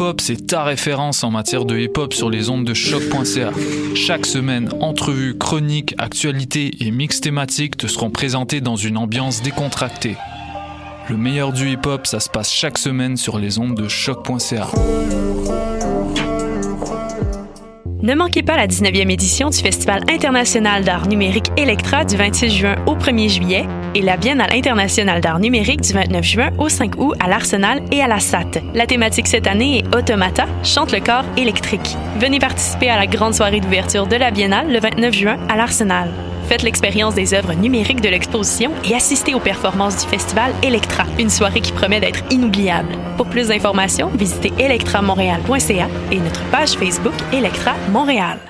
Hop, c'est ta référence en matière de hip hop sur les ondes de choc.ca. Chaque semaine, entrevues, chroniques, actualités et mix thématiques te seront présentés dans une ambiance décontractée. Le meilleur du hip hop, ça se passe chaque semaine sur les ondes de choc.ca. Ne manquez pas la 19e édition du Festival international d'art numérique Electra du 26 juin au 1er juillet et la Biennale internationale d'art numérique du 29 juin au 5 août à l'Arsenal et à la SAT. La thématique cette année est Automata, chante le corps électrique. Venez participer à la grande soirée d'ouverture de la Biennale le 29 juin à l'Arsenal. Faites l'expérience des œuvres numériques de l'exposition et assistez aux performances du festival Electra, une soirée qui promet d'être inoubliable. Pour plus d'informations, visitez electramontréal.ca et notre page Facebook Electra Montréal.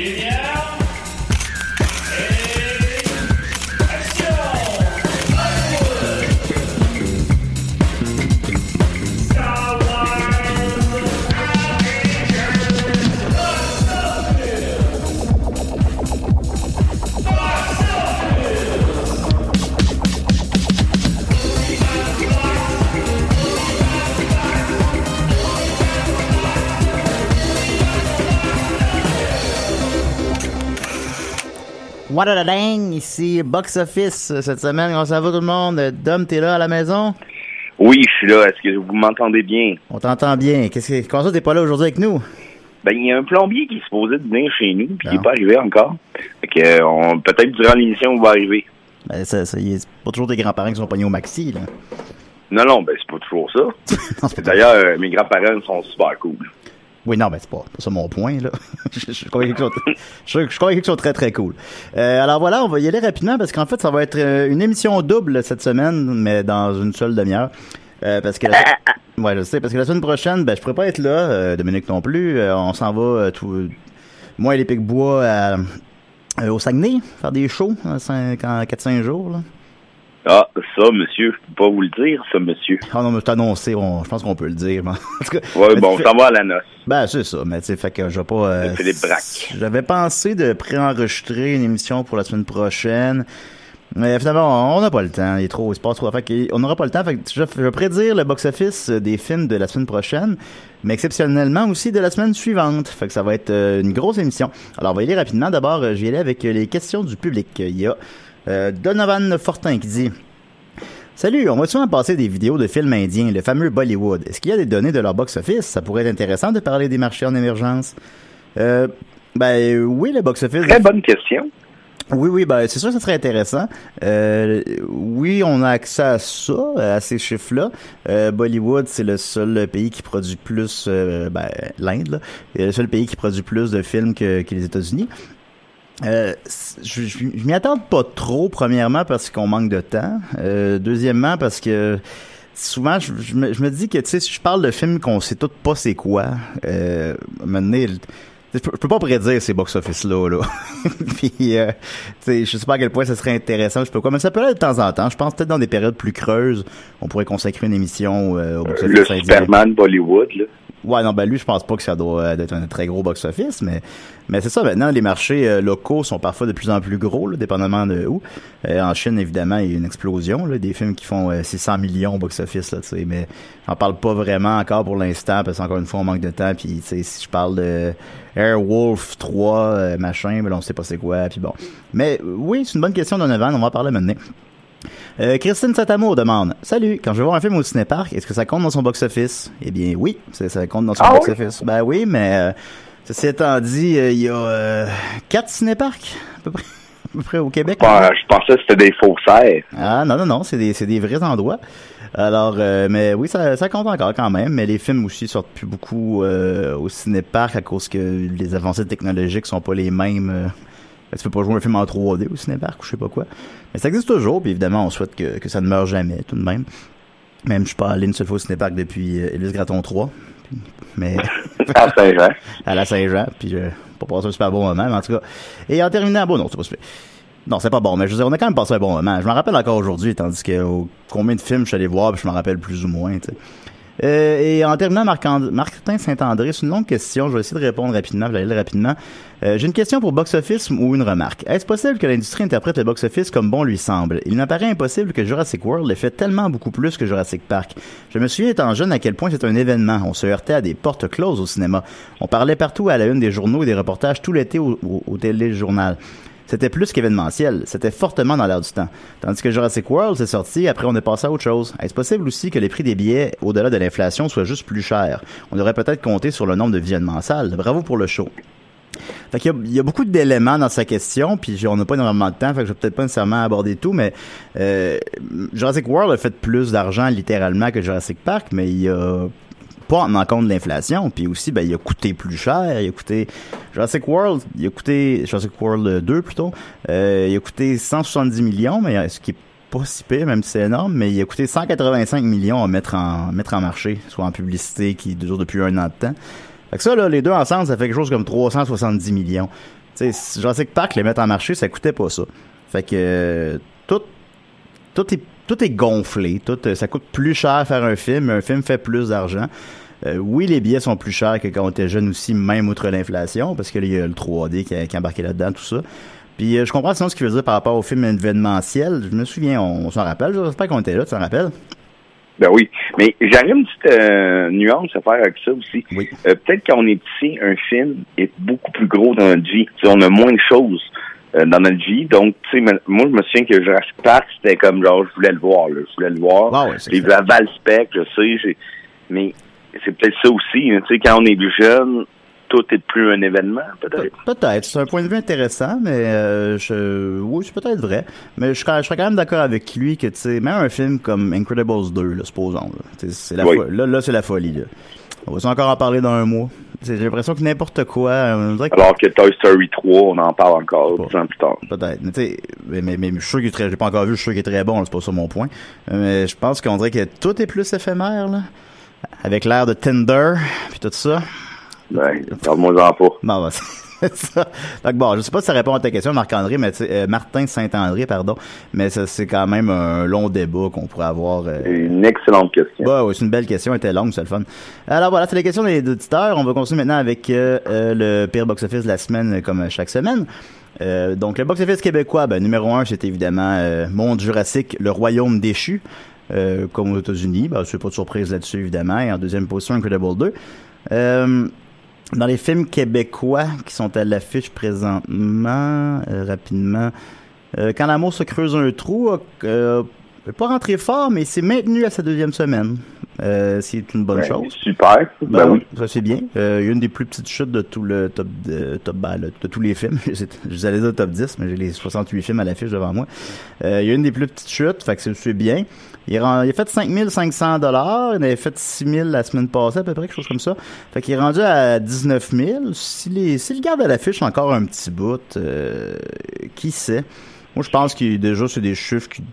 What a dang, ici Box Office cette semaine. Comment ça va tout le monde? Dom, t'es là à la maison? Oui, je suis là. Est-ce que vous m'entendez bien? On t'entend bien. Qu'est-ce que, comment ça t'es pas là aujourd'hui avec nous? Ben, il y a un plombier qui est supposé de venir chez nous, puis il n'est pas arrivé encore. Fait que, euh, on, peut-être durant l'émission, on va arriver. Ben, ça, ça, c'est pas toujours des grands-parents qui sont pognés au maxi, là. Non, non, ben, c'est pas toujours ça. D'ailleurs, euh, mes grands-parents sont super cool. Oui, non, ben c'est pas, pas ça mon point, là. je, suis convaincu qu'ils sont, très, très cool. Euh, alors voilà, on va y aller rapidement parce qu'en fait, ça va être euh, une émission double cette semaine, mais dans une seule demi-heure. Euh, parce que la, ouais, je sais, parce que la semaine prochaine, ben, je pourrais pas être là, euh, Dominique non plus. On s'en va, tout, moi et les Pic-Bois euh, au Saguenay, faire des shows en 4-5 jours, là. Ah, ça, monsieur, je peux pas vous le dire, ça, monsieur. Ah non, mais c'est annoncé, on- je pense qu'on peut le dire. mais en tout cas, Ouais, mais bon, s'en va à la noce. Ben, c'est ça, mais tu sais, fait que je vais pas... euh, Philippe Braque. J'avais pensé de préenregistrer une émission pour la semaine prochaine, mais finalement, on n'a pas le temps, il est trop, il se passe trop, fait que on n'aura pas le temps, fait que je, je vais prédire le box-office des films de la semaine prochaine, mais exceptionnellement aussi de la semaine suivante, fait que ça va être euh, une grosse émission. Alors, on va y aller rapidement, d'abord, euh, je vais aller avec euh, les questions du public. Il y a euh, Donovan Fortin qui dit... Salut, on va souvent passer des vidéos de films indiens, le fameux Bollywood. Est-ce qu'il y a des données de leur box-office? Ça pourrait être intéressant de parler des marchés en émergence. Euh, ben oui, le box-office. Très bonne question. Oui, oui, ben c'est sûr que ça serait intéressant. Euh, oui, on a accès à ça, à ces chiffres-là. Euh, Bollywood, c'est le seul pays qui produit plus, euh, ben l'Inde, là, le seul pays qui produit plus de films que, que les États-Unis. Euh, je, je, je m'y attends pas trop, premièrement, parce qu'on manque de temps. Euh, deuxièmement, parce que souvent, je, je me, je me dis que, tu sais, si je parle de films qu'on sait tous pas c'est quoi, euh, le- je peux, pas prédire ces box-office-là, là. Puis, euh, je sais pas à quel point ça serait intéressant, je peux quoi, mais ça peut être de temps en temps. Je pense peut-être dans des périodes plus creuses, on pourrait consacrer une émission euh, au box-office Le. Superman Bollywood, là. Ouais, non, ben lui, je pense pas que ça doit euh, être un très gros box-office, mais mais c'est ça. Maintenant, les marchés euh, locaux sont parfois de plus en plus gros, dépendamment de où. Euh, en Chine, évidemment, il y a une explosion, là, des films qui font euh, 600 millions box-office, là, tu sais. Mais j'en parle pas vraiment encore pour l'instant, parce qu'encore une fois, on manque de temps. Puis, tu sais, si je parle de Airwolf 3, euh, machin, ben on sait pas c'est quoi. Puis bon. Mais oui, c'est une bonne question, Donovan. On va en parler maintenant. Euh, Christine Satamour demande Salut, quand je vais voir un film au cinépark, est-ce que ça compte dans son box-office Eh bien, oui, ça, compte dans son Ah oui? box-office. Ben oui, mais euh, ceci étant dit, euh, il y a euh, quatre cinéparks, à peu près. peu près au Québec. Bah, je pensais que c'était des faussaires. Ah non, non, non, c'est des, des vrais endroits. Alors, euh, mais oui, ça, ça compte encore quand même. Mais les films aussi sortent plus beaucoup euh, au cinéparc à cause que les avancées technologiques sont pas les mêmes. Euh, tu peux pas jouer un film en 3D au cinéparc ou je sais pas quoi. Mais ça existe toujours, puis évidemment, on souhaite que, que ça ne meure jamais, tout de même. Même, je suis pas allé une seule fois au cinéparc depuis euh, Graton 3. Mais... à Saint-Jean. à la Saint-Jean, puis je pas passé un super bon moment, mais en tout cas. Et en terminant, bon, non, c'est pas super. Non, c'est pas bon, mais je veux dire, on a quand même passé un bon moment. Je m'en rappelle encore aujourd'hui, tandis que combien de films je suis allé voir, puis je m'en rappelle plus ou moins, tu sais. Euh, et en terminant, Martin Saint-André, c'est une longue question. Je vais essayer de répondre rapidement. Je vais aller rapidement. Euh, J'ai une question pour Box Office ou une remarque. Est-ce possible que l'industrie interprète le Box Office comme bon lui semble? Il m'apparaît impossible que Jurassic World l'ait fait tellement beaucoup plus que Jurassic Park. Je me souviens étant jeune à quel point c'est un événement. On se heurtait à des portes closes au cinéma. On parlait partout à la une des journaux et des reportages tout l'été au, au téléjournal. C'était plus qu'événementiel, c'était fortement dans l'air du temps. Tandis que Jurassic World s'est sorti, après on est passé à autre chose. Est-ce possible aussi que les prix des billets, au-delà de l'inflation, soient juste plus chers? On devrait peut-être compter sur le nombre de visionnements salles. Bravo pour le show. Fait y a, y beaucoup d'éléments dans sa question, puis on n'a pas énormément de temps, fait que je vais peut-être pas nécessairement aborder tout, mais euh, Jurassic World a fait plus d'argent littéralement que Jurassic Park, mais il a pas en compte de l'inflation, puis aussi ben il a coûté plus cher, il a coûté Jurassic World, il a coûté Jurassic World 2 plutôt, euh, il a coûté 170 millions, mais euh, ce qui est pas si pire, même si c'est énorme, mais il a coûté 185 millions à mettre en mettre en marché, soit en publicité qui dure depuis un an de temps. Fait que ça, là, les deux ensemble, ça fait quelque chose comme 370 millions. Tu sais, Jurassic Park, les mettre en marché, ça coûtait pas ça. Fait que euh, tout, tout est tout est gonflé. Tout, euh, ça coûte plus cher faire un film. Un film fait plus d'argent. Euh, oui, les billets sont plus chers que quand on était jeune aussi, même outre l'inflation, parce qu'il y a le 3D qui, est embarqué là-dedans, tout ça. Puis euh, je comprends sinon ce qu'il veut dire par rapport au film événementiel. Je me souviens, on, on s'en rappelle. J'espère qu'on était là, tu t'en rappelles? Ben oui. Mais j'aurais une petite euh, nuance à faire avec ça aussi. Oui. Peut-être quand on est petit, un film est beaucoup plus gros dans notre vie. On a moins de choses euh, dans notre vie. Donc, tu sais, moi, je me souviens que Jurassic Park, c'était comme genre, je voulais le voir. Là. Je voulais le voir. Ah ouais, c'est J'ai vu à Valspec, je sais. j'ai- Mais c'est peut-être ça aussi. hein. Tu sais, quand on est plus jeune, tout est plus un événement, peut-être. Pe- Peut-être, c'est un point de vue intéressant, mais euh, je, oui, c'est peut-être vrai. Mais je serais, je serais quand même d'accord avec lui que, tu sais, même un film comme Incredibles 2, là, supposons, là, c'est la Oui. fo- là, là, c'est la folie, là. On va encore en parler dans un mois? J'ai l'impression que n'importe quoi, on dirait que- Alors que Toy Story 3, on en parle encore dix ans plus tard. Peut-être. Mais, tu sais, mais, mais, je suis sûr qu'il est très, j'ai pas encore vu, je suis sûr qu'il est très bon, c'est pas ça mon point. Euh, Mais je pense qu'on dirait que tout est plus éphémère, là. Avec l'air de Tinder, puis tout ça. Ben, parle-moi en pas. Non, bah, c'est ça. Donc bon, je sais pas si ça répond à ta question, Marc-André, mais euh, Martin Saint-André, pardon, mais c'est quand même un long débat qu'on pourrait avoir. euh, Une excellente question. bah, ouais, c'est une belle question, elle était longue, c'est le fun. Alors voilà, c'est les questions des auditeurs. On va continuer maintenant avec euh, le pire box-office de la semaine, comme chaque semaine. Euh, donc le box-office québécois, ben, numéro un, c'est évidemment euh, Monde Jurassique, le Royaume déchu, euh, comme aux États-Unis. Ben, c'est pas de surprise là-dessus, évidemment. Et en deuxième position, Incredible 2. Dans les films québécois qui sont à l'affiche présentement, euh, rapidement, euh, Quand l'amour se creuse un trou, a euh, pas rentré fort, mais c'est maintenu à sa deuxième semaine. Euh, c'est une bonne Ben, chose. Super. Ben, oui. Ça c'est bien. Il y a une des plus petites chutes de tout le top de, top ben, le- de tous les films. Je vous allais dire top 10, mais j'ai les 68 films à l'affiche devant moi. Il y a une des plus petites chutes, fait que c'est- c'est bien. Il, rend- il a fait 5500 dollars, il avait fait 6000 la semaine passée à peu près, quelque chose comme ça. Fait qu'il est rendu à 19 000. S'il est- s'il garde à l'affiche encore un petit bout, euh, qui sait? Moi, je pense que déjà, c'est des chiffres qui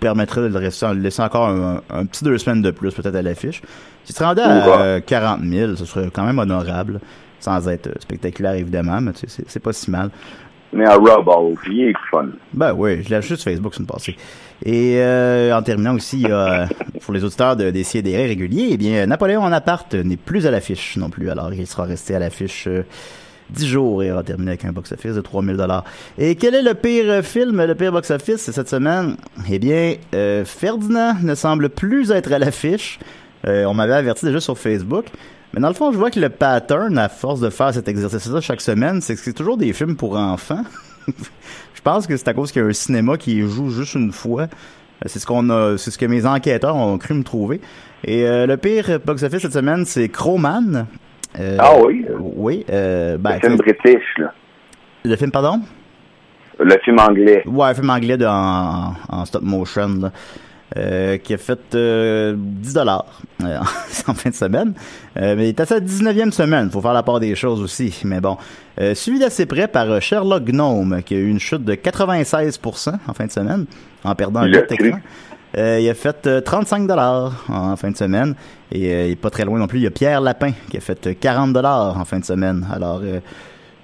permettraient de le rester- le laisser encore un, un petit deux semaines de plus, peut-être à l'affiche. S'il se rendait à euh, 40 000, ce serait quand même honorable, sans être spectaculaire, évidemment, mais tu sais, c'est- c'est pas si mal. Mais à Rob Off, il est fun. Ben oui, je l'ai acheté sur Facebook, c'est une passée. Et euh, en terminant aussi, il y a, pour les auditeurs de, des CDR réguliers, eh bien, Napoléon en appart n'est plus à l'affiche non plus. Alors, il sera resté à l'affiche euh, 10 jours et aura terminé avec un box-office de 3000 dollars. Et quel est le pire film, le pire box-office cette semaine? Eh bien, euh, Ferdinand ne semble plus être à l'affiche. Euh, on m'avait averti déjà sur Facebook. Mais dans le fond, je vois que le pattern, à force de faire cet exercice-là chaque semaine, c'est que c'est toujours des films pour enfants. je pense que c'est à cause qu'il y a un cinéma qui joue juste une fois. Euh, C'est ce qu'on a, c'est ce que mes enquêteurs ont cru me trouver. Et euh, le pire box-office cette semaine, c'est Crowman. Euh, Ah oui? Oui. Euh, ben, le film british, là. le film, pardon? Le film anglais. Ouais, un film anglais de, en, en stop motion, là, euh, qui a fait euh, 10 dollars euh, en fin de semaine. Euh, mais il est à sa 19e semaine, faut faire la part des choses aussi. Mais bon, euh, suivi d'assez près par euh, Sherlock Gnome, qui a eu une chute de 96% en fin de semaine, en perdant un écran. Euh, il a fait euh, 35 dollars en fin de semaine et euh, il est pas très loin non plus. Il y a Pierre Lapin qui a fait euh, 40 dollars en fin de semaine. Alors euh,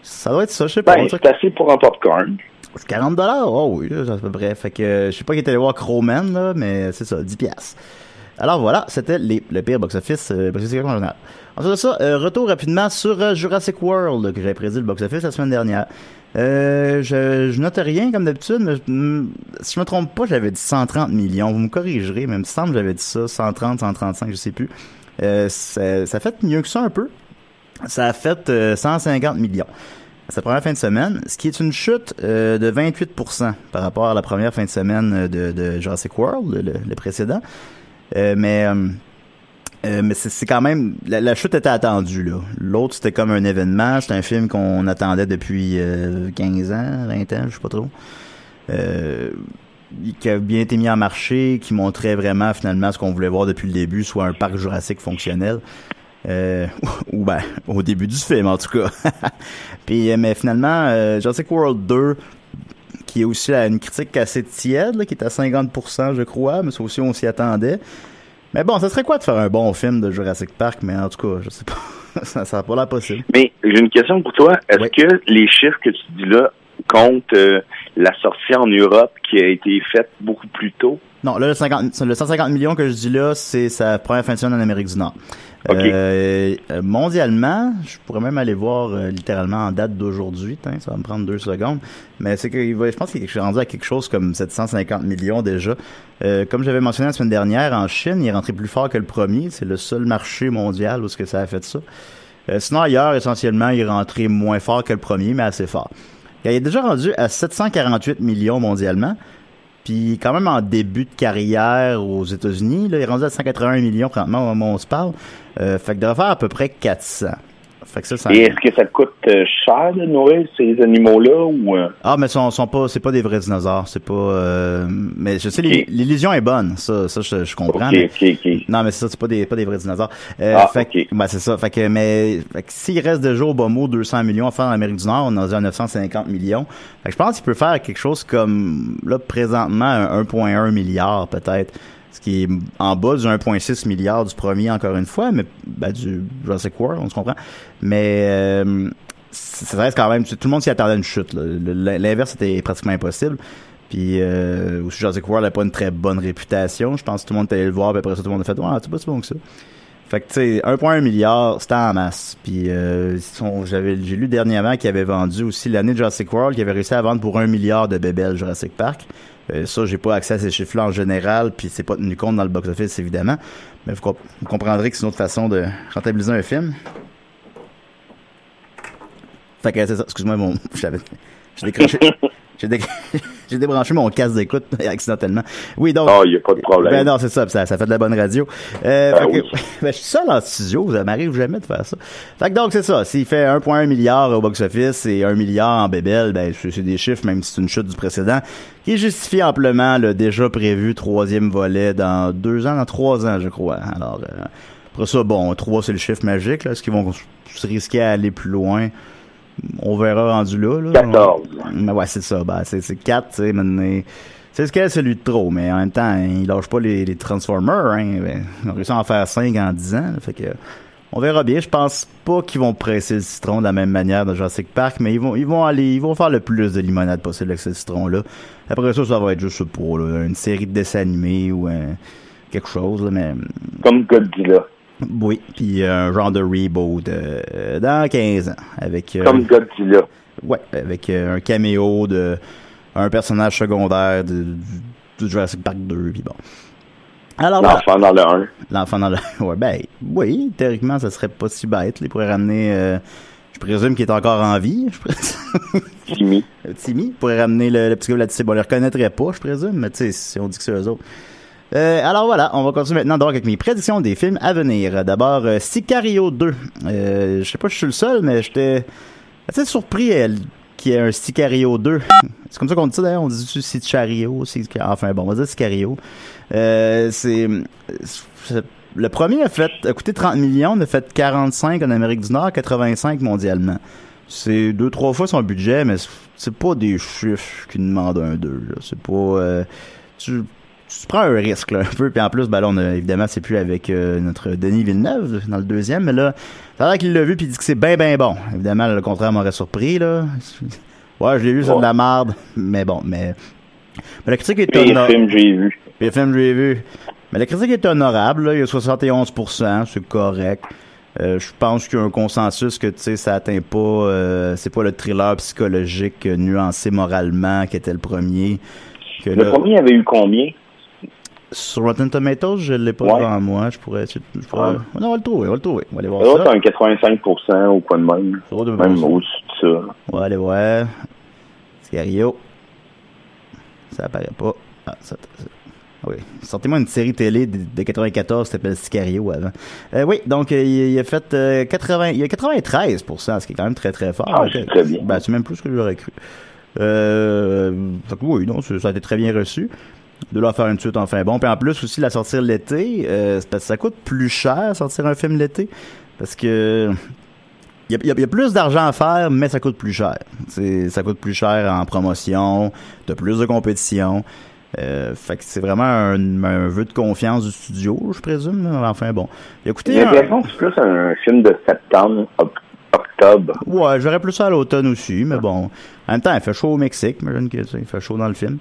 ça doit être ça, je sais pas. Ben, c'est assez pour un popcorn. C'est 40 dollars? Oh oui, à peu près. Fait que je sais pas qui est allé voir Crowman là, mais c'est ça, 10 pièces. Alors voilà, c'était le pire box-office euh, en général. Ensuite ça, euh, retour rapidement sur euh, Jurassic World, que j'avais prédit le box-office la semaine dernière. Euh, je, je note rien comme d'habitude, mais hmm, si je me trompe pas, j'avais dit 130 millions. Vous me corrigerez, mais il me semble j'avais dit ça, 130, 135, je sais plus. Ça, ça fait mieux que ça un peu. Ça a fait euh, 150 millions. Sa première fin de semaine, ce qui est une chute euh, de 28% par rapport à la première fin de semaine euh, de, Jurassic World, le, précédent. Euh, mais mais c'est quand même la, chute était attendue là. L'autre c'était comme un événement, c'était un film qu'on attendait depuis euh, 15 ans, 20 ans, je sais pas trop. Qui a bien été mis en marché, qui montrait vraiment finalement ce qu'on voulait voir depuis le début, soit un parc jurassique fonctionnel. Euh, ou ben au début du film en tout cas. Puis euh, mais finalement euh, Jurassic World 2 qui est aussi là, une critique assez tiède, là, qui est à 50%, je crois, mais ça aussi, on s'y attendait. Mais bon, ça serait quoi de faire un bon film de Jurassic Park, mais en tout cas, je sais pas. ça ça n'a pas l'air possible. Mais j'ai une question pour toi. Est-ce Oui. que les chiffres que tu dis là comptent euh, la sortie en Europe qui a été faite beaucoup plus tôt? Non, là, le, 50, le 150 millions que je dis là, c'est sa première fin de semaine en Amérique du Nord. Euh, euh, mondialement, je pourrais même aller voir euh, littéralement en date d'aujourd'hui. Ça va me prendre deux secondes. Mais c'est que je pense qu'il est rendu à quelque chose comme 750 millions déjà. Comme j'avais mentionné la semaine dernière, en Chine, il est rentré plus fort que le premier. C'est le seul marché mondial où ça a fait ça. Sinon, ailleurs, essentiellement, il est rentré moins fort que le premier, mais assez fort. Il est déjà rendu à 748 millions mondialement. Puis quand même en début de carrière aux États-Unis, là, il est rendu à 181 millions présentement au moment où on se parle. Euh, fait que devrait faire à peu près 400. Fait que ça, ça... Et est-ce que ça te coûte euh, cher de nourrir ces animaux-là ou euh, Ah, mais sont, sont pas, c'est pas des vrais dinosaures, c'est pas. euh, mais je sais, l'illusion est bonne, ça, ça je, je comprends. Mais-. Non, mais c'est ça, c'est pas des, pas des vrais dinosaures. Euh, Ah, fait que- ok. ben, c'est ça. Fait que, mais, s'il reste déjà au bas mot 200 millions à faire en Amérique du Nord, on rendu à 950 millions. Fait que je pense qu'il peut faire quelque chose comme, là, présentement, un 1,1 milliard, peut-être. Ce qui est en bas du 1,6 milliard du premier, encore une fois, mais, ben, du Jurassic World, on se comprend. Mais, euh, ça reste quand même, tout le monde s'y attendait à une chute, L'inverse était pratiquement impossible. Puis euh, aussi Jurassic World n'a pas une très bonne réputation. Je pense que tout le monde est allé le voir, puis après ça, tout le monde a fait Ouais, c'est pas si bon que ça. Fait que tu sais, 1,1 milliard, c'était en masse. Puis euh, j'avais j'ai lu dernièrement qu'ils avaient vendu aussi l'année Jurassic World, qu'ils avaient réussi à vendre pour un milliard de bébelles Jurassic Park. Euh, ça, j'ai pas accès à ces chiffres-là en général, puis c'est pas tenu compte dans le box-office, évidemment. Mais vous, comp- vous comprendrez que c'est une autre façon de rentabiliser un film. Fait que c'est ça. Excuse-moi, mon. J'avais. J'ai décroché. J'ai dé- j'ai débranché mon casque d'écoute accidentellement. Oui, donc. Ah, il n'y a pas de problème. Ben non, c'est ça, ça, ça fait de la bonne radio. Euh, Ben que- ben, je suis seul en studio, ça m'arrive jamais de faire ça. Fait que donc c'est ça, s'il fait 1.1 milliard au box-office et 1 milliard en bébelle, ben c'est c'est des chiffres, même si c'est une chute du précédent, qui justifie amplement le déjà prévu troisième volet dans deux ans, dans trois ans, je crois. Alors, euh, après ça, bon, trois c'est le chiffre magique, là, est-ce qu'ils vont se risquer à aller plus loin? On verra rendu là. là. 14. Mais ouais, c'est ça. Ben, c'est, c'est 4, tu sais, maintenant. C'est ce qu'est celui de trop, mais en même temps, ils lâchent pas les, les Transformers, hein. Ben, ils ont réussi à en faire 5 en 10 ans, là, fait que, on verra bien. Je pense pas qu'ils vont presser le citron de la même manière dans Jurassic Park, mais ils vont, ils vont aller, ils vont faire le plus de limonade possible avec ce citron-là. Après ça, ça va être juste pour, là, une série de dessins animés ou euh, quelque chose, là, mais, Comme Godzilla. Oui. Puis euh, un genre de reboot euh, dans 15 ans, avec, euh, Comme Godzilla. Ouais, avec euh, un caméo de un personnage secondaire de, de Jurassic Park 2, puis bon. Alors, voilà. L'enfant dans le 1. l'enfant dans le... Ouais, ben, oui, théoriquement, ça serait pas si bête. là. Il pourrait ramener... je présume qu'il est encore en vie. Je présume. Timmy. Timmy pourrait ramener le, le petit gars de la Bon, on le reconnaîtrait pas, je présume, mais tu sais, si on dit que c'est eux autres. Euh, alors voilà, on va continuer maintenant donc avec mes prédictions des films à venir. D'abord, euh, Sicario 2. Euh, je sais pas si je suis le seul, mais j'étais assez surpris euh, qui est un Sicario 2. C'est comme ça qu'on dit ça d'ailleurs, on dit Sicario, enfin bon, on va dire Sicario. Euh, c'est le premier a fait coûté 30 millions, on a fait 45 en Amérique du Nord, 85 mondialement. C'est deux trois fois son budget, mais c'est- pas des chiffres qui demandent un deux. là. C'est pas tu, tu prends un risque là, un peu. Puis en plus, ben là, on a, évidemment, c'est plus avec euh, notre Denis Villeneuve dans le deuxième, mais là, ça a l'air qu'il l'a vu puis il dit que c'est bien bien bon. Évidemment, le contraire m'aurait surpris là. Ouais, je l'ai vu, c'est de la merde, mais bon, mais, mais la critique est honorable. films, j'ai vu. Les films, j'ai vu. Mais la critique est honorable, là. Il y a 71%, c'est correct. Euh, je pense qu'il y a un consensus que, tu sais, ça atteint pas, euh, c'est pas le thriller psychologique euh, nuancé moralement qui était le premier. Que Le là- premier avait eu combien? Sur Rotten Tomatoes, je l'ai pas Ouais. devant moi. Je pourrais, je pourrais- Ouais. Non, on va le trouver, on va le trouver. On va aller voir Ça doit être ça. un 85% ou quoi de même. Être Même au-dessus de ça. On va aller voir. Scario. Ça apparaît pas. Ah, ça, ça- oui. Sortez-moi une série télé de, de 94 qui s'appelle Sicario avant. Euh, oui, donc euh, il, il a fait euh, 80, il a 93 ce qui est quand même très très fort. Ah, c'est très bien. Ben, c'est même plus que j'aurais cru. Euh, que oui, non, ça a été très bien reçu. De à faire une suite enfin bon. Puis en plus aussi la sortir l'été, euh, c'est parce que ça coûte plus cher sortir un film l'été. Parce que il y a, y y plus d'argent à faire, mais ça coûte plus cher. C'est- ça coûte plus cher en promotion, de plus de compétition. Euh, fait que c'est vraiment un, un vœu de confiance du studio, je présume. là. Enfin bon. Coûté J'ai un- l'impression que c'est plus un film de septembre, oc- octobre. Ouais, j'aurais plus ça à l'automne aussi, mais bon. En même temps, il fait chaud au Mexique, imagine que il fait chaud dans le film.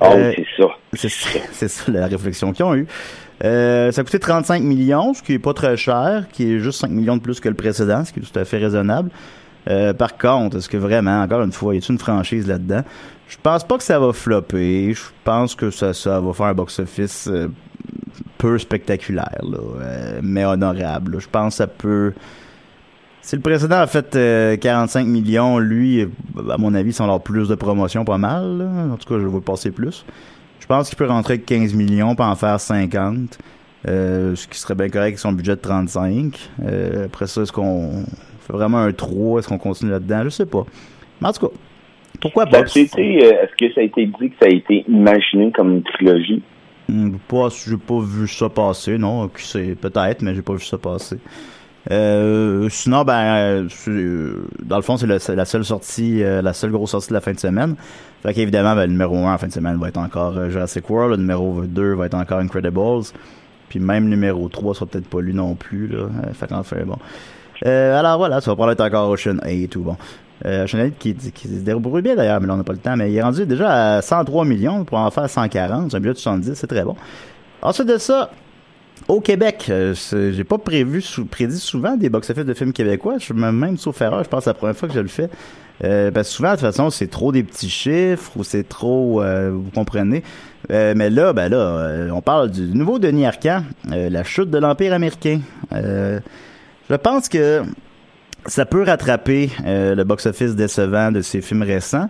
Ah Euh, oui, c'est ça. C'est ça, c'est ça la réflexion qu'ils ont eue. Euh, ça a coûté 35 millions, ce qui est pas très cher, qui est juste 5 millions de plus que le précédent, ce qui est tout à fait raisonnable. Euh, par contre, est-ce que vraiment, encore une fois, y a une franchise là-dedans? Je pense pas que ça va flopper. Je pense que ça, ça va faire un box-office euh, peu spectaculaire, là, mais honorable. là. Je pense que ça peut... Si le précédent a fait euh, 45 millions, lui, euh, à mon avis, sans avoir plus de promotion, pas mal. là. En tout cas, je le passer plus. Je pense qu'il peut rentrer avec 15 millions, puis en faire 50. euh, ce qui serait bien correct avec son budget de 35. Euh, après ça, est-ce qu'on fait vraiment un 3? Est-ce qu'on continue là-dedans? Je sais pas. Mais en tout cas, pourquoi pas? Euh, Est-ce que ça a été dit que ça a été imaginé comme une trilogie? Hmm, Pas, j'ai pas vu ça passer, non. Peut-être, mais j'ai pas vu ça passer. Euh, sinon, ben, euh, euh, dans le fond, c'est la seule sortie, la seule grosse sortie de la fin de semaine. Fait qu'évidemment, ben, le numéro 1 en fin de semaine va être encore Jurassic World, le numéro 2 va être encore Incredibles, puis même le numéro 3 sera peut-être pas lui non plus, là. Fait qu'enfin, bon. Alors voilà, ça va probablement être encore Ocean 8 ou bon. Ocean 8 qui, qui se débrouille bien d'ailleurs, mais là on n'a pas le temps, mais il est rendu déjà à 103 millions pour en faire 140, c'est un budget de 70, c'est très bon. Ensuite de ça, au Québec, euh, j'ai pas prévu, prédit souvent des box-office de films québécois. Je suis même, sauf erreur, je pense que la première fois que je le fais. Euh, parce que souvent, de toute façon, c'est trop des petits chiffres ou c'est trop, euh, vous comprenez. Euh, mais là, ben là, on parle du nouveau Denis Arcand, la chute de l'Empire américain. Je pense que ça peut rattraper le box-office décevant de ces films récents.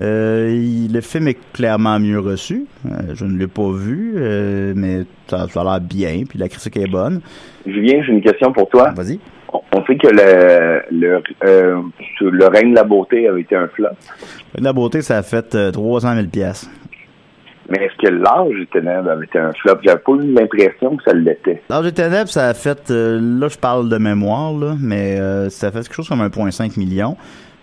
Euh, le film est clairement mieux reçu. Euh, je ne l'ai pas vu, euh, mais ça, ça a l'air bien, puis la critique est bonne. Julien, j'ai une question pour toi. Vas-y. On- sait que le, le, euh, le règne de la beauté avait été un flop. La beauté, ça a fait euh, 300 000 pièces. Mais est-ce que l'âge du ténèbres avait été un flop? J'avais pas eu l'impression que ça l'était. L'âge des ténèbres, ça a fait, euh, là je parle de mémoire, là, mais euh, ça a fait quelque chose comme 1,5 million.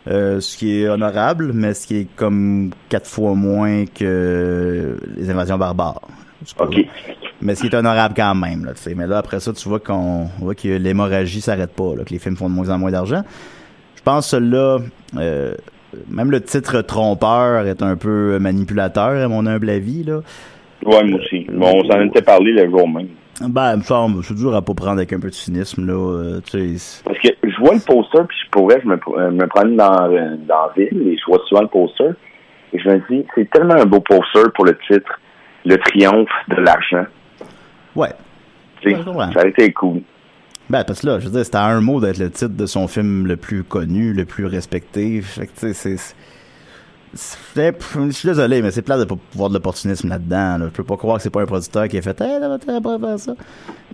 Euh, ce qui est honorable, mais ce qui est comme quatre fois moins que les invasions barbares. OK. Mais ce qui est honorable quand même, là, tu sais. Mais là, après ça, tu vois qu'on on voit que l'hémorragie s'arrête pas, là, que les films font de moins en moins d'argent. Je pense que celui-là, euh, même le titre trompeur est un peu manipulateur, à mon humble avis, là. Ouais, moi aussi. Bon, on s'en était parlé le jour même. Ben, il me semble, c'est dur à pas prendre avec un peu de cynisme, là. euh, tu sais. Parce que je vois le poster, puis je pourrais, je me, euh, me prendre dans, euh, dans la ville, et je vois souvent le poster, et je me dis, c'est tellement un beau poster pour le titre, Le triomphe de l'argent. Ouais. Ça a été cool. Ben, parce que là, je veux dire, c'était à un mot d'être le titre de son film le plus connu, le plus respecté. Fait que, tu sais, c'est... Je suis désolé, mais c'est plat de pas pouvoir de l'opportunisme là-dedans. Là. Je peux pas croire que c'est pas un producteur qui a fait Hey, là, pas faire ça.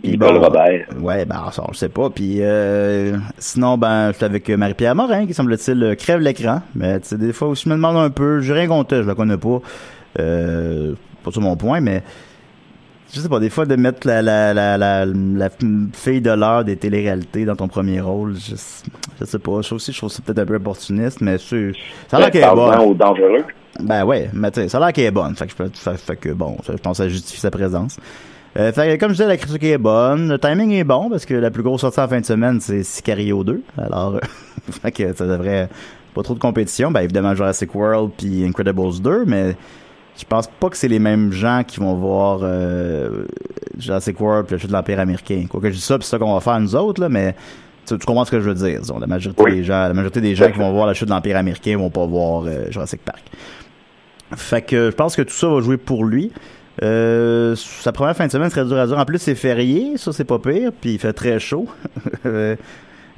Puis Nicole Robert. Ouais, ben ça, on le sait pas. Puis euh, sinon, ben, j'étais avec Marie-Pierre Morin, qui semble-t-il euh, crève l'écran. Mais tu sais, des fois aussi, je me demande un peu. J'ai rien contre je la connais pas. Euh, pas sur mon point, mais je sais pas, des fois de mettre la, la, la, la, la fille de l'heure des téléréalités dans ton premier rôle, je, je sais pas. Je aussi, je trouve ça peut-être un peu opportuniste, mais c'est, ça a l'air qu'elle est bonne. Aux dangereux. Ben ouais, mais tu sais, ça a l'air qu'elle est bonne. Fait que, je, peux- fait, fait que bon, je pense que ça justifie sa présence. Euh, fait que, comme je disais, la critique est bonne. Le timing est bon parce que la plus grosse sortie en fin de semaine, c'est Sicario 2. Alors, euh, fait que ça devrait pas trop de compétition. Ben évidemment, Jurassic World puis Incredibles 2, mais je pense pas que c'est les mêmes gens qui vont voir euh, Jurassic World puis le jeu de l'Empire américain. Quoique je dis ça, puis c'est ça qu'on va faire nous autres, là, mais tu, tu comprends ce que je veux dire. disons. la majorité Oui. des gens, la majorité des gens qui vont voir la chute de l'Empire américain vont pas voir euh, Jurassic Park. Fait que je pense que tout ça va jouer pour lui. Euh, sa première fin de semaine serait dur à dire. En plus, c'est férié, ça c'est pas pire, puis il fait très chaud. Euh,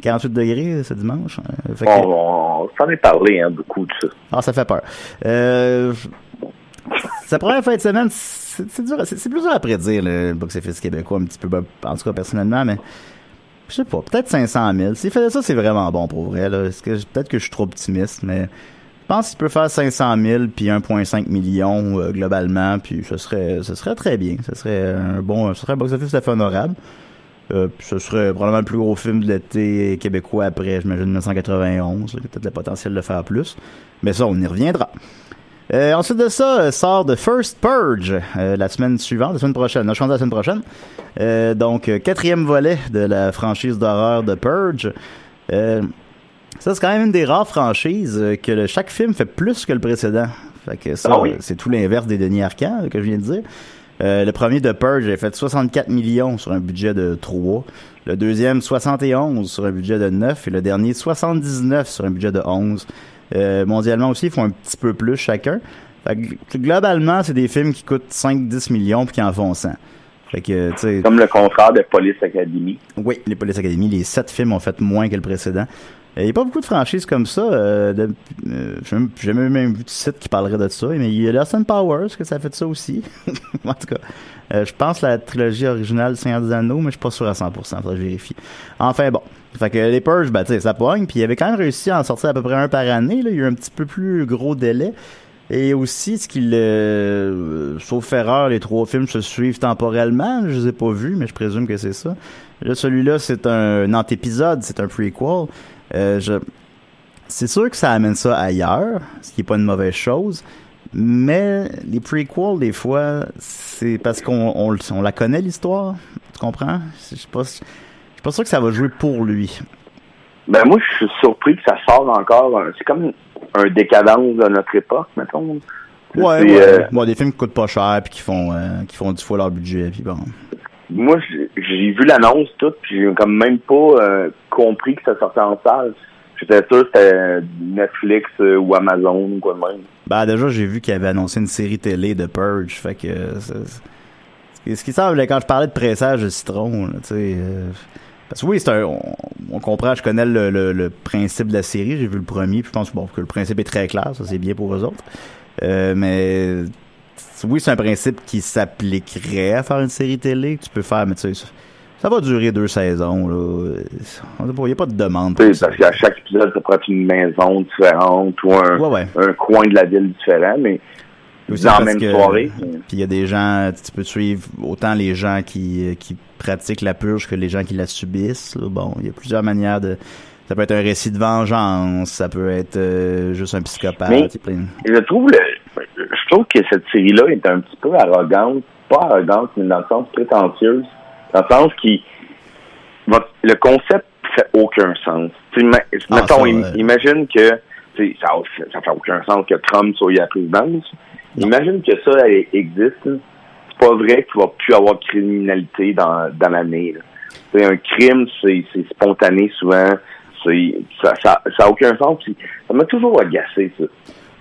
48 degrés ce dimanche. Euh, fait que- On, on s'en est parlé, hein, beaucoup de ça. ah, ça fait peur. Euh, sa première fin de semaine, c'est dur, c'est plus dur à prédire le box-office québécois un petit peu, ben, en tout cas personnellement, mais je sais pas, peut-être 500 000. S'il faisait ça, c'est vraiment bon pour vrai. Peut-être que je suis trop optimiste, mais je pense qu'il peut faire 500 000 puis 1,5 million euh, globalement, puis ce serait, ce serait très bien. Ce serait un bon, ce serait un box-office tout à fait honorable. Euh, ce serait probablement le plus gros film de l'été québécois après, j'imagine, 1991. là, qui a peut-être le potentiel de faire plus. Mais ça, on y reviendra. Euh, ensuite de ça, euh, sort The First Purge euh, la semaine suivante, la semaine prochaine. Non, je pense la semaine prochaine. Donc, quatrième volet de la franchise d'horreur de Purge. Ça, c'est quand même une des rares franchises que le- chaque film fait plus que le précédent. Fait que ça, Ah oui. c'est tout l'inverse des Denis Arcand que je viens de dire. Le premier de Purge a fait 64 millions sur un budget de 3. Le deuxième, 71 sur un budget de 9. Et le dernier, 79 sur un budget de 11. Euh, mondialement aussi, ils font un petit peu plus chacun. Fait que, globalement, c'est des films qui coûtent 5-10 millions puis qui en font 100. Fait que, tu sais, Comme le contraire de Police Academy. oui, les Police Academy, les sept films ont fait moins que le précédent. Il n'y a pas beaucoup de franchises comme ça. Euh, de- euh, j'ai même- même vu de site qui parlerait de ça. Mais il y a Austin Powers que ça fait ça aussi? en tout cas, euh, je pense la trilogie originale Seigneur des Anneaux, mais je suis pas sûr à 100%. Faudrait que je vérifie. Enfin bon. Fait que les Purges, ben, tu sais, ça pogne. Puis il avait quand même réussi à en sortir à peu près un par année. Il y a eu un petit peu plus gros délai. Et aussi, ce qu'il, sauf erreur, les trois films se suivent temporellement. Je les ai pas vus, mais je présume que c'est ça. Là, celui-là, c'est un, antépisode, c'est un prequel. Euh, je... C'est sûr que ça amène ça ailleurs, ce qui est pas une mauvaise chose. Mais les prequels, des fois, c'est parce qu'on on, la connaît l'histoire. Tu comprends? Je suis pas, je suis pas sûr que ça va jouer pour lui. Ben moi, je suis surpris que ça sort encore. C'est comme un décadence de notre époque, mettons. Ouais, ouais. euh, Bon, des films qui coûtent pas cher puis qui font, euh, qui font dix fois leur budget. Puis bon. Moi, j'ai- vu l'annonce toute, puis j'ai comme même pas euh, compris que ça sortait en salle. J'étais sûr que c'était Netflix euh, ou Amazon ou quoi de même. Ben déjà, j'ai vu qu'il avait annoncé une série télé de Purge, fait que ce qui semble quand je parlais de pressage de citron, tu sais, euh, parce que oui, c'est un, on, comprend, je connais le, principe de la série, j'ai vu le premier, puis je pense bon que le principe est très clair, ça c'est bien pour eux autres, mais oui, c'est un principe qui s'appliquerait à faire une série télé que tu peux faire, mais tu sais, ça, va durer deux saisons, là. Il n'y a pas de demande. Pour ça. parce qu'à chaque épisode, ça pourrait être une maison différente ou un, Ouais, ouais. un coin de la ville différent, mais Aussi dans la même que- soirée. Puis il y a des gens, tu peux suivre autant les gens qui, euh, qui pratiquent la purge que les gens qui la subissent. là. Bon, il y a plusieurs manières de. Ça peut être un récit de vengeance, ça peut être euh, juste un psychopathe. Mais- plein- je trouve le, je trouve que cette série-là est un petit peu arrogante, pas arrogante, mais dans le sens prétentieuse, dans le sens qui, le concept fait aucun sens. Ah, mettons, im- imagine que, ça, ça fait aucun sens que Trump soit à la présidence. Imagine que ça elle existe. C'est pas vrai qu'il va plus avoir de criminalité dans, dans l'année. Un crime, c'est spontané souvent. Ça, ça, ça a aucun sens. Ça m'a toujours agacé ça.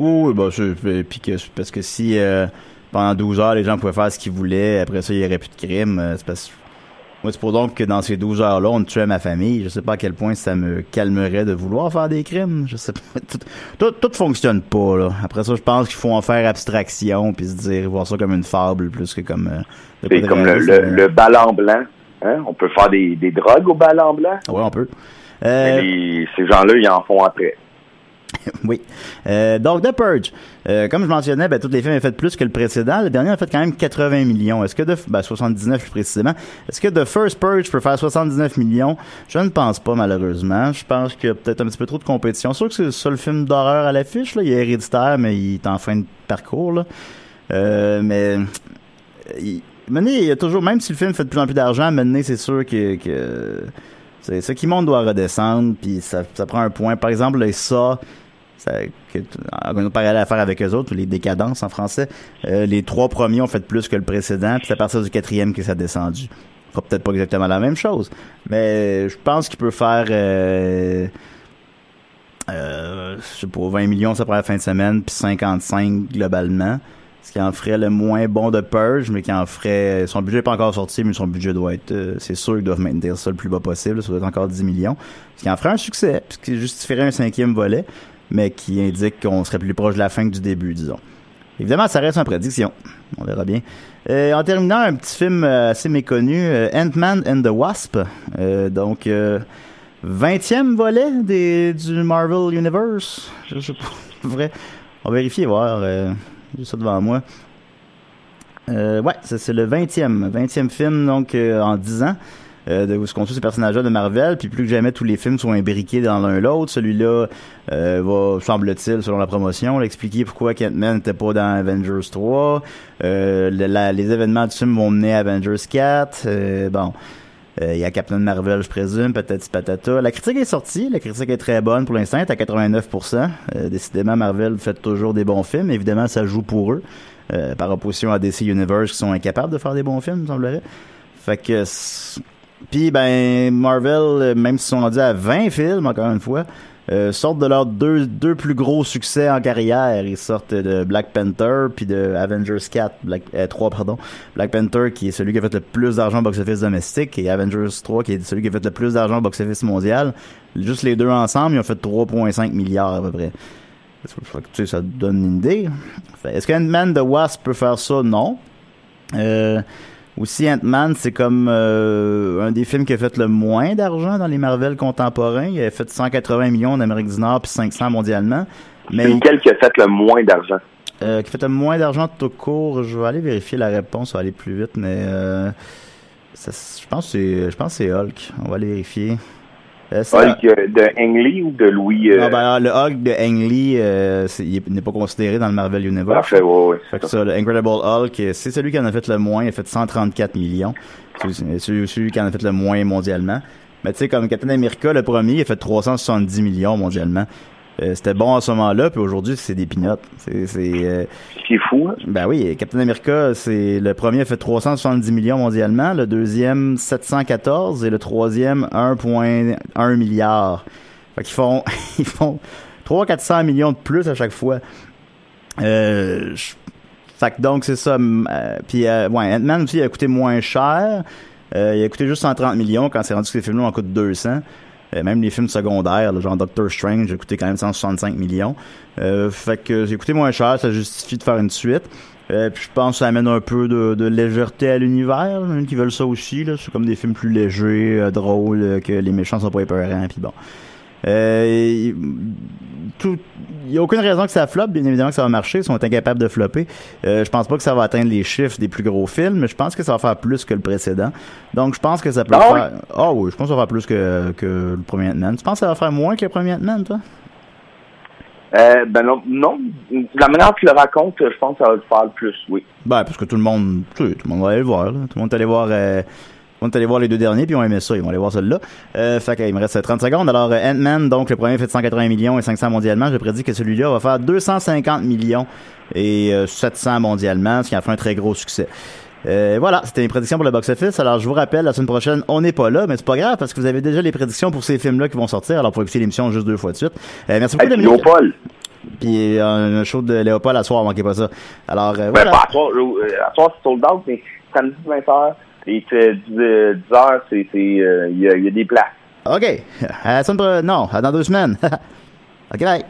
Oui, oui, bah, euh, puis que, parce que si euh, pendant 12 heures les gens pouvaient faire ce qu'ils voulaient, après ça il n'y aurait plus de crime, euh, c'est parce Moi, c'est pour donc que dans ces 12 heures-là, on tuait ma famille. Je sais pas à quel point ça me calmerait de vouloir faire des crimes. Je sais pas. Tout, tout, tout fonctionne pas, là. Après ça, je pense qu'il faut en faire abstraction puis se dire, voir ça comme une fable plus que comme... euh, C'est comme le, réaliste, le, le ballon blanc. Hein? On peut faire des, des drogues au ballon blanc? Ouais, on peut. Mais Euh, les- ces gens-là, ils en font après. Oui. Euh, donc, The Purge. Euh, comme je mentionnais, ben, tous les films ont fait plus que le précédent. Le dernier a fait quand même 80 millions. Est-ce que ben, 79 plus précisément. Est-ce que The First Purge peut faire 79 millions? Je ne pense pas, malheureusement. Je pense qu'il y a peut-être un petit peu trop de compétition. Sûr que c'est le seul film d'horreur à l'affiche, là. Il est héréditaire, mais il est en fin de parcours, là. Euh, mais, il, y a toujours, même si le film fait de plus en plus d'argent, maintenant, c'est sûr que c'est, ce qui monte doit redescendre, puis ça, prend un point. Par exemple, les ça, ça que, a parallèle à faire avec eux autres, les décadences en français. euh, les trois premiers ont fait plus que le précédent, puis c'est à partir du quatrième que ça a descendu. Fera peut-être pas exactement la même chose, mais je pense qu'il peut faire, euh, euh, je sais pas, 20 millions ça pour la fin de semaine, puis 55 globalement. Ce qui en ferait le moins bon de Purge, mais qui en ferait. Son budget n'est pas encore sorti, mais son budget doit être. euh, c'est sûr qu'ils doivent maintenir ça le plus bas possible. Ça doit être encore 10 millions. Ce qui en ferait un succès, ce qui justifierait un cinquième volet, mais qui indique qu'on serait plus proche de la fin que du début, disons. Évidemment, ça reste en prédiction. On verra bien. Euh, en terminant, un petit film euh, assez méconnu, Ant-Man and the Wasp. Euh, donc, euh, 20e volet des, du Marvel Universe. Je sais pas. Vrai. On va vérifier, voir. J'ai ça devant moi. Euh, ouais, c'est le 20e. 20e film, donc, euh, en 10 ans. Euh, de où se construit ces personnages-là de Marvel, puis plus que jamais tous les films sont imbriqués dans l'un l'autre. Celui-là euh, va, semble-t-il, selon la promotion, expliquer pourquoi Ant-Man n'était pas dans Avengers 3. Euh, le- la- les événements du film vont mener à Avengers 4. Euh, bon, il y a Captain Marvel, je présume, patati patata. La critique est sortie, la critique est très bonne pour l'instant, à 89%. Euh, décidément, Marvel fait toujours des bons films. Évidemment, ça joue pour eux, euh, par opposition à DC Universe qui sont incapables de faire des bons films, il semblerait. Fait que... Puis, ben, Marvel, euh, même s'ils sont rendus à 20 films, encore une fois, euh, sortent de leurs deux, deux plus gros succès en carrière. Ils sortent de Black Panther puis de Avengers 4, Black, euh, 3, pardon. Black Panther qui est celui qui a fait le plus d'argent au box-office domestique et Avengers 3 qui est celui qui a fait le plus d'argent au box-office mondial. Juste les deux ensemble, ils ont fait 3,5 milliards à peu près. Tu sais, ça donne une idée. Est-ce qu'Ant-Man de Wasp peut faire ça? Non. Euh, aussi, Ant-Man, c'est comme euh, un des films qui a fait le moins d'argent dans les Marvel contemporains. Il a fait 180 millions en Amérique du Nord puis 500 mondialement. Mais C'est lequel qui a fait le moins d'argent? euh, qui fait le moins d'argent tout court, je vais aller vérifier la réponse, ça va aller plus vite, mais euh, ça- je pense que c'est je pense que c'est Hulk. On va aller vérifier. Euh, c'est- Hulk euh, de Ang Lee ou de Louis? euh, non, ben, alors, le Hulk de Ang Lee, euh, il est- n'est pas considéré dans le Marvel Universe. Parfait, ouais, ouais. Fait que ça, le Incredible Hulk, c'est celui qui en a fait le moins. Il a fait 134 millions. C'est celui, celui qui en a fait le moins mondialement. Mais tu sais, comme Captain America, le premier, il a fait 370 millions mondialement. Euh, C'était bon à ce moment-là, puis aujourd'hui, c'est des pinottes. C'est, c'est, euh, fou, hein? ben oui, Captain America, c'est le premier a fait 370 millions mondialement, le deuxième 714 et le troisième 1.1 milliard. Fait qu'ils font ils font 3 400 millions de plus à chaque fois. Euh, je- fait que donc c'est ça. puis euh, ouais, Ant-Man aussi il a coûté moins cher. Il a coûté juste 130 millions quand c'est rendu que ces films-là en coûtent 200. Euh, même les films secondaires, là, genre Doctor Strange, a coûté quand même 165 millions. Euh, fait que j'ai coûté moins cher, ça justifie de faire une suite. Euh, puis je pense que ça amène un peu de, de légèreté à l'univers. Qui veulent ça aussi. C'est comme des films plus légers, euh, drôles, que les méchants sont pas épeurants. Puis bon. Euh, il tout- il y a aucune raison que ça floppe. Bien évidemment que ça va marcher. Ils sont incapables de flopper. Euh, je pense pas que ça va atteindre les chiffres des plus gros films, mais je pense que ça va faire plus que le précédent. Donc je pense que ça peut Ah oui? faire. Ah oui, je pense que ça va faire plus que, que le premier Ant-Man. Tu penses que ça va faire moins que le premier Ant-Man, toi? Euh, ben non, non. La manière que tu le racontes, je pense que ça va te faire le plus, oui. Ben, parce que tout le monde, tu sais, tout le monde va aller le voir. Là. Tout le monde est allé voir, euh, monde est allé voir les deux derniers, puis ont aimé ça. Ils vont aller voir celui-là. Euh, fait qu'il me reste 30 secondes. Alors, euh, Ant-Man, donc, le premier fait 180 millions et 500 mondialement. Je prédis que celui-là va faire 250 millions et euh, 700 mondialement, ce qui en fait un très gros succès. Euh, voilà, c'était une prédiction pour le box-office. Alors, je vous rappelle, la semaine prochaine, on n'est pas là, mais c'est pas grave parce que vous avez déjà les prédictions pour ces films-là qui vont sortir. Alors, pour écouter l'émission juste deux fois de suite. Euh, merci beaucoup, Hey, puis Dominique. Léopold. Puis, euh, un show de Léopold à soir, manquez pas ça. Alors, euh, Ben, voilà. pas à soir, euh, à soir, c'est sold out, mais samedi 20h, Et c'est 10, euh, 10 heures, c'est, euh, il y, a, il y a des places. OK. À la semaine Non, dans deux semaines. OK, bye.